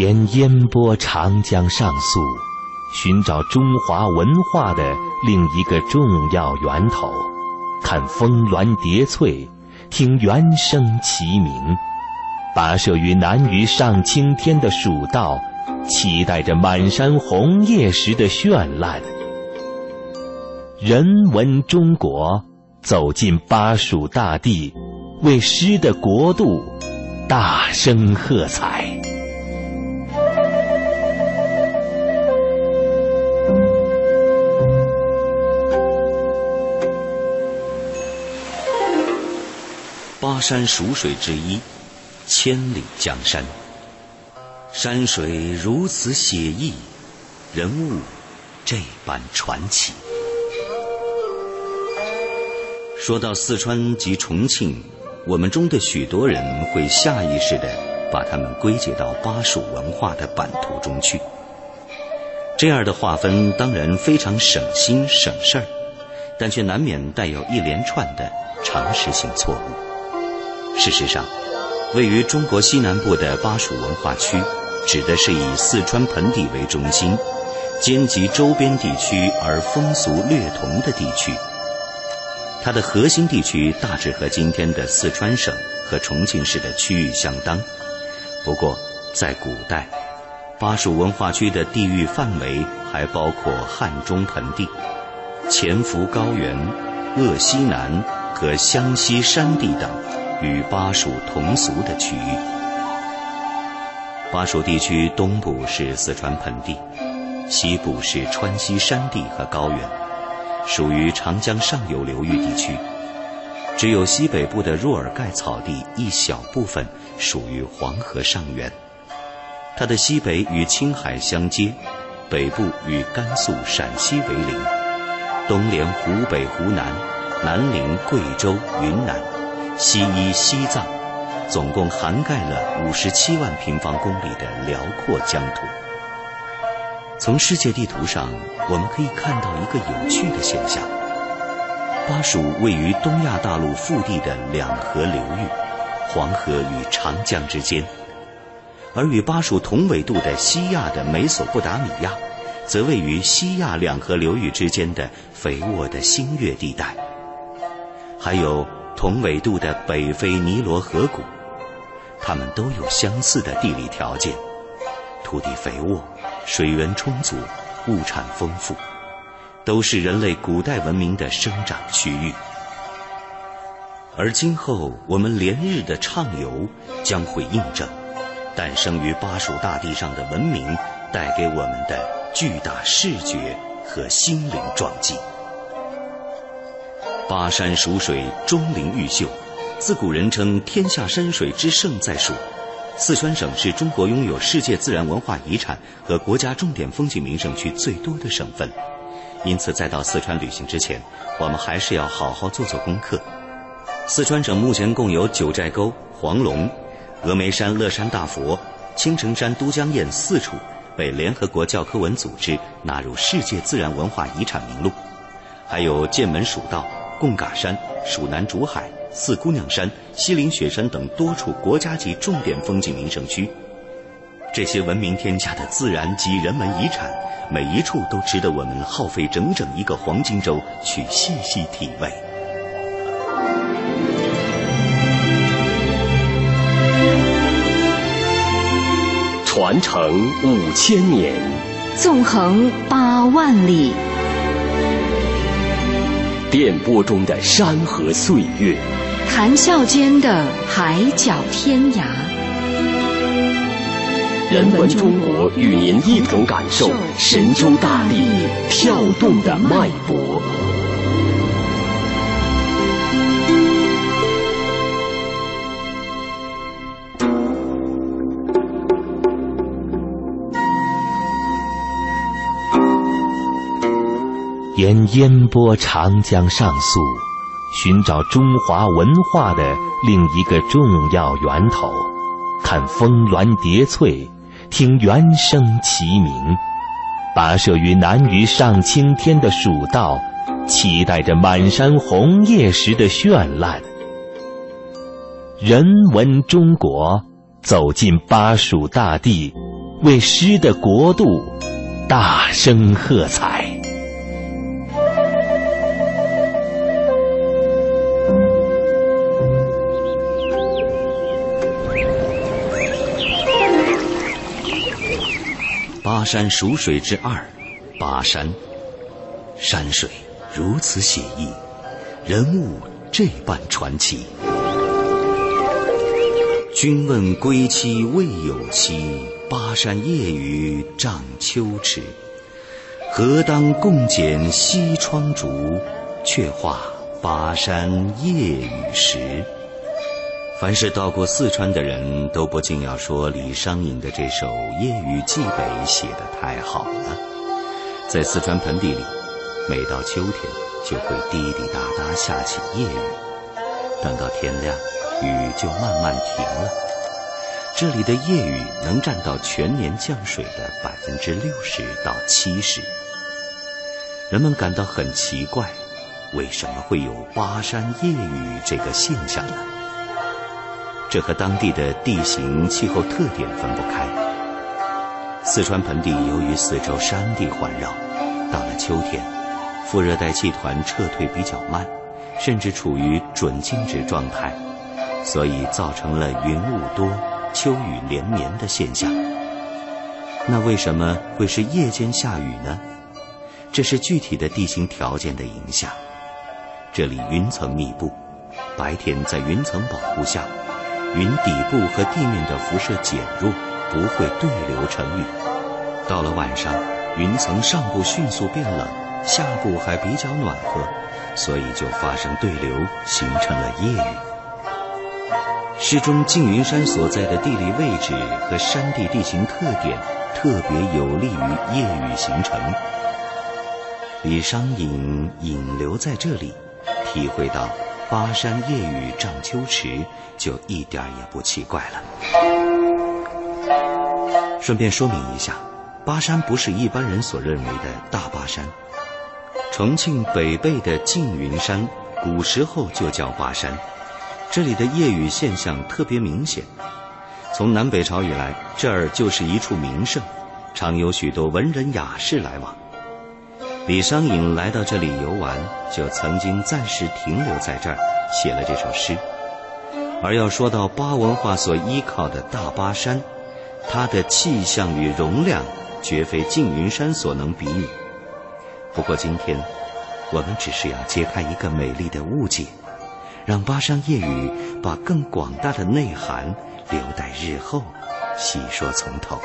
沿烟波长江上溯，寻找中华文化的另一个重要源头，看峰峦叠翠，听猿声齐鸣，跋涉于南隅上青天的蜀道，期待着满山红叶时的绚烂。人文中国，走进巴蜀大地，为诗的国度大声喝彩。巴山蜀水之一，千里江山。山水如此写意，人物这般传奇。说到四川及重庆，我们中的许多人会下意识地把他们归结到巴蜀文化的版图中去。这样的划分当然非常省心省事儿，但却难免带有一连串的常识性错误。事实上，位于中国西南部的巴蜀文化区，指的是以四川盆地为中心，兼及周边地区而风俗略同的地区。它的核心地区大致和今天的四川省和重庆市的区域相当，不过在古代，巴蜀文化区的地域范围还包括汉中盆地、潜伏高原、鄂西南和湘西山地等与巴蜀同俗的区域。巴蜀地区东部是四川盆地，西部是川西山地和高原。属于长江上游流域地区，只有西北部的若尔盖草地一小部分属于黄河上源。它的西北与青海相接，北部与甘肃、陕西为邻，东连湖北、湖南，南临贵州、云南，西依西藏，总共涵盖了五十七万平方公里的辽阔疆土。从世界地图上，我们可以看到一个有趣的现象：巴蜀位于东亚大陆腹地的两河流域——黄河与长江之间，而与巴蜀同纬度的西亚的美索不达米亚，则位于西亚两河流域之间的肥沃的新月地带。还有同纬度的北非尼罗河谷，它们都有相似的地理条件，土地肥沃。水源充足，物产丰富，都是人类古代文明的生长区域。而今后我们连日的畅游，将会印证诞生于巴蜀大地上的文明带给我们的巨大视觉和心灵撞击。巴山蜀水，钟灵毓秀，自古人称天下山水之盛在蜀。四川省是中国拥有世界自然文化遗产和国家重点风景名胜区最多的省份，因此在到四川旅行之前，我们还是要好好做做功课。四川省目前共有九寨沟、黄龙、峨眉山乐山大佛、青城山都江堰四处被联合国教科文组织纳入世界自然文化遗产名录，还有剑门蜀道、贡嘎山、蜀南竹海。四姑娘山、西岭雪山等多处国家级重点风景名胜区，这些闻名天下的自然及人文遗产，每一处都值得我们耗费整整一个黄金周去细细体味。传承五千年，纵横八万里，电波中的山河岁月。谈笑间的海角天涯，人文中国与您一同感受神州大地跳动的脉搏。沿烟波长江上溯。寻找中华文化的另一个重要源头，看峰峦叠翠，听猿声齐鸣，跋涉于南隅上青天的蜀道，期待着满山红叶时的绚烂。人文中国，走进巴蜀大地，为诗的国度大声喝彩。巴山蜀水之二，巴山，山水如此写意，人物这般传奇。君问归期未有期，巴山夜雨涨秋池。何当共剪西窗烛，却话巴山夜雨时。凡是到过四川的人都不禁要说李商隐的这首《夜雨寄北》写得太好了。在四川盆地里，每到秋天就会滴滴答答下起夜雨，等到天亮，雨就慢慢停了。这里的夜雨能占到全年降水的百分之六十到七十。人们感到很奇怪，为什么会有巴山夜雨这个现象呢？这和当地的地形气候特点分不开。四川盆地由于四周山地环绕，到了秋天，副热带气团撤退比较慢，甚至处于准静止状态，所以造成了云雾多、秋雨连绵的现象。那为什么会是夜间下雨呢？这是具体的地形条件的影响。这里云层密布，白天在云层保护下。云底部和地面的辐射减弱，不会对流成雨。到了晚上，云层上部迅速变冷，下部还比较暖和，所以就发生对流，形成了夜雨。诗中缙云山所在的地理位置和山地地形特点，特别有利于夜雨形成。李商隐隐留在这里，体会到。巴山夜雨涨秋池，就一点也不奇怪了。顺便说明一下，巴山不是一般人所认为的大巴山。重庆北碚的缙云山，古时候就叫巴山。这里的夜雨现象特别明显。从南北朝以来，这儿就是一处名胜，常有许多文人雅士来往。李商隐来到这里游玩，就曾经暂时停留在这儿，写了这首诗。而要说到巴文化所依靠的大巴山，它的气象与容量绝非缙云山所能比拟。不过今天，我们只是要揭开一个美丽的误解，让巴山夜雨把更广大的内涵留待日后细说从头。